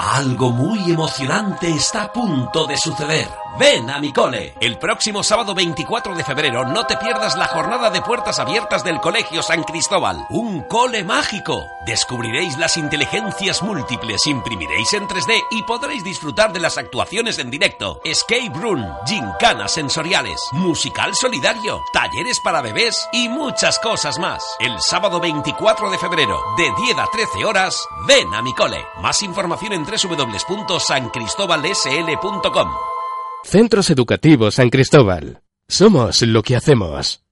Algo muy emocionante está a punto de suceder. Ven a mi cole. El próximo sábado 24 de febrero no te pierdas la jornada de puertas abiertas del Colegio San Cristóbal. Un cole mágico. Descubriréis las inteligencias múltiples, imprimiréis en 3D y podréis disfrutar de las actuaciones en directo. Escape room, gincanas sensoriales, musical solidario, talleres para bebés y muchas cosas más. El sábado 24 de febrero, de 10 a 13 horas, ven a mi cole. Más información en www.sancristóbalsl.com. Centros Educativos San Cristóbal. Somos lo que hacemos.